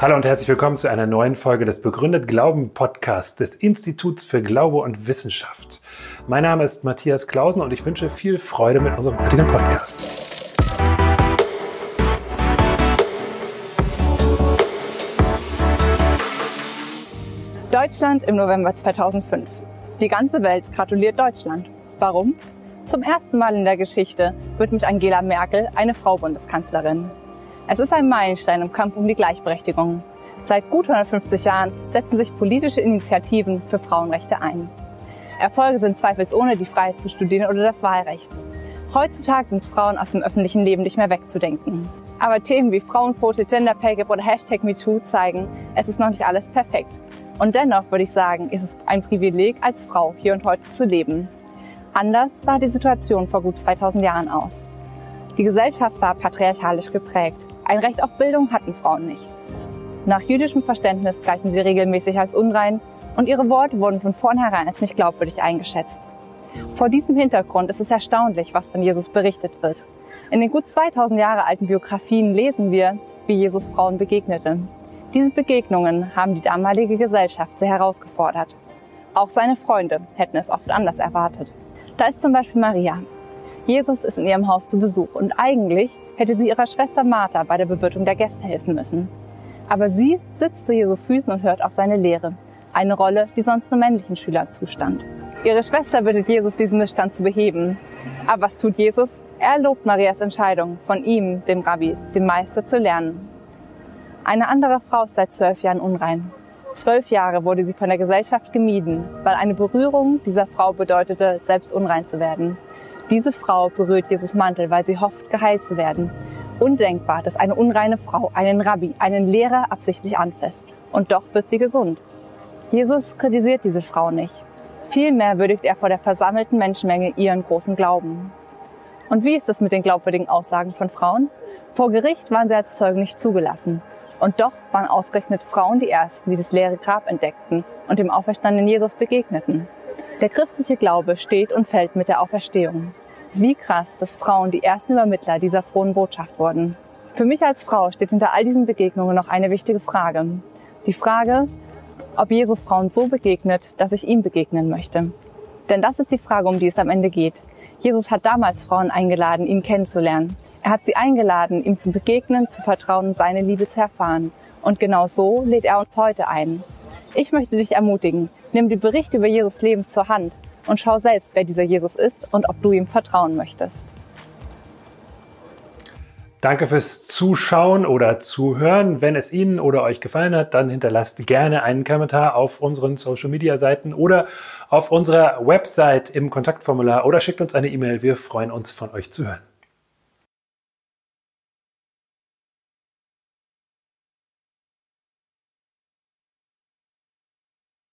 Hallo und herzlich willkommen zu einer neuen Folge des Begründet Glauben Podcasts des Instituts für Glaube und Wissenschaft. Mein Name ist Matthias Klausen und ich wünsche viel Freude mit unserem heutigen Podcast. Deutschland im November 2005. Die ganze Welt gratuliert Deutschland. Warum? Zum ersten Mal in der Geschichte wird mit Angela Merkel eine Frau Bundeskanzlerin. Es ist ein Meilenstein im Kampf um die Gleichberechtigung. Seit gut 150 Jahren setzen sich politische Initiativen für Frauenrechte ein. Erfolge sind zweifelsohne die Freiheit zu studieren oder das Wahlrecht. Heutzutage sind Frauen aus dem öffentlichen Leben nicht mehr wegzudenken. Aber Themen wie Frauenquote, Gender Pay Gap oder Hashtag MeToo zeigen, es ist noch nicht alles perfekt. Und dennoch würde ich sagen, ist es ein Privileg, als Frau hier und heute zu leben. Anders sah die Situation vor gut 2000 Jahren aus. Die Gesellschaft war patriarchalisch geprägt. Ein Recht auf Bildung hatten Frauen nicht. Nach jüdischem Verständnis galten sie regelmäßig als unrein und ihre Worte wurden von vornherein als nicht glaubwürdig eingeschätzt. Vor diesem Hintergrund ist es erstaunlich, was von Jesus berichtet wird. In den gut 2000 Jahre alten Biografien lesen wir, wie Jesus Frauen begegnete. Diese Begegnungen haben die damalige Gesellschaft sehr herausgefordert. Auch seine Freunde hätten es oft anders erwartet. Da ist zum Beispiel Maria. Jesus ist in ihrem Haus zu Besuch und eigentlich hätte sie ihrer Schwester Martha bei der Bewirtung der Gäste helfen müssen. Aber sie sitzt zu Jesu Füßen und hört auf seine Lehre. Eine Rolle, die sonst nur männlichen Schülern zustand. Ihre Schwester bittet Jesus, diesen Missstand zu beheben. Aber was tut Jesus? Er lobt Marias Entscheidung, von ihm, dem Rabbi, dem Meister, zu lernen. Eine andere Frau ist seit zwölf Jahren unrein. Zwölf Jahre wurde sie von der Gesellschaft gemieden, weil eine Berührung dieser Frau bedeutete, selbst unrein zu werden. Diese Frau berührt Jesus Mantel, weil sie hofft, geheilt zu werden. Undenkbar, dass eine unreine Frau einen Rabbi, einen Lehrer absichtlich anfasst. Und doch wird sie gesund. Jesus kritisiert diese Frau nicht. Vielmehr würdigt er vor der versammelten Menschenmenge ihren großen Glauben. Und wie ist es mit den glaubwürdigen Aussagen von Frauen? Vor Gericht waren sie als Zeugen nicht zugelassen. Und doch waren ausgerechnet Frauen die Ersten, die das leere Grab entdeckten und dem auferstandenen Jesus begegneten. Der christliche Glaube steht und fällt mit der Auferstehung. Wie krass, dass Frauen die ersten Übermittler dieser frohen Botschaft wurden. Für mich als Frau steht hinter all diesen Begegnungen noch eine wichtige Frage. Die Frage, ob Jesus Frauen so begegnet, dass ich ihm begegnen möchte. Denn das ist die Frage, um die es am Ende geht. Jesus hat damals Frauen eingeladen, ihn kennenzulernen. Er hat sie eingeladen, ihm zu begegnen, zu vertrauen und seine Liebe zu erfahren. Und genau so lädt er uns heute ein. Ich möchte dich ermutigen, nimm die Berichte über Jesus Leben zur Hand und schau selbst, wer dieser Jesus ist und ob du ihm vertrauen möchtest. Danke fürs Zuschauen oder Zuhören. Wenn es Ihnen oder euch gefallen hat, dann hinterlasst gerne einen Kommentar auf unseren Social Media Seiten oder auf unserer Website im Kontaktformular oder schickt uns eine E-Mail. Wir freuen uns von euch zu hören.